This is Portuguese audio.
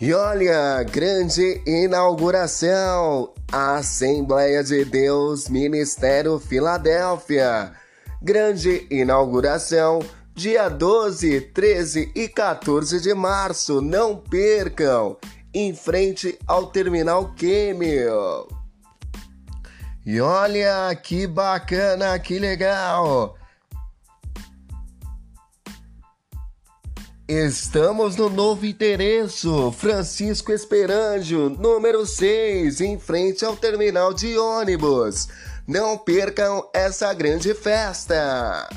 E olha, grande inauguração! Assembleia de Deus, Ministério Filadélfia. Grande inauguração, dia 12, 13 e 14 de março. Não percam! Em frente ao Terminal Quêmio. E olha que bacana, que legal! Estamos no novo endereço, Francisco Esperanjo, número 6, em frente ao terminal de ônibus. Não percam essa grande festa!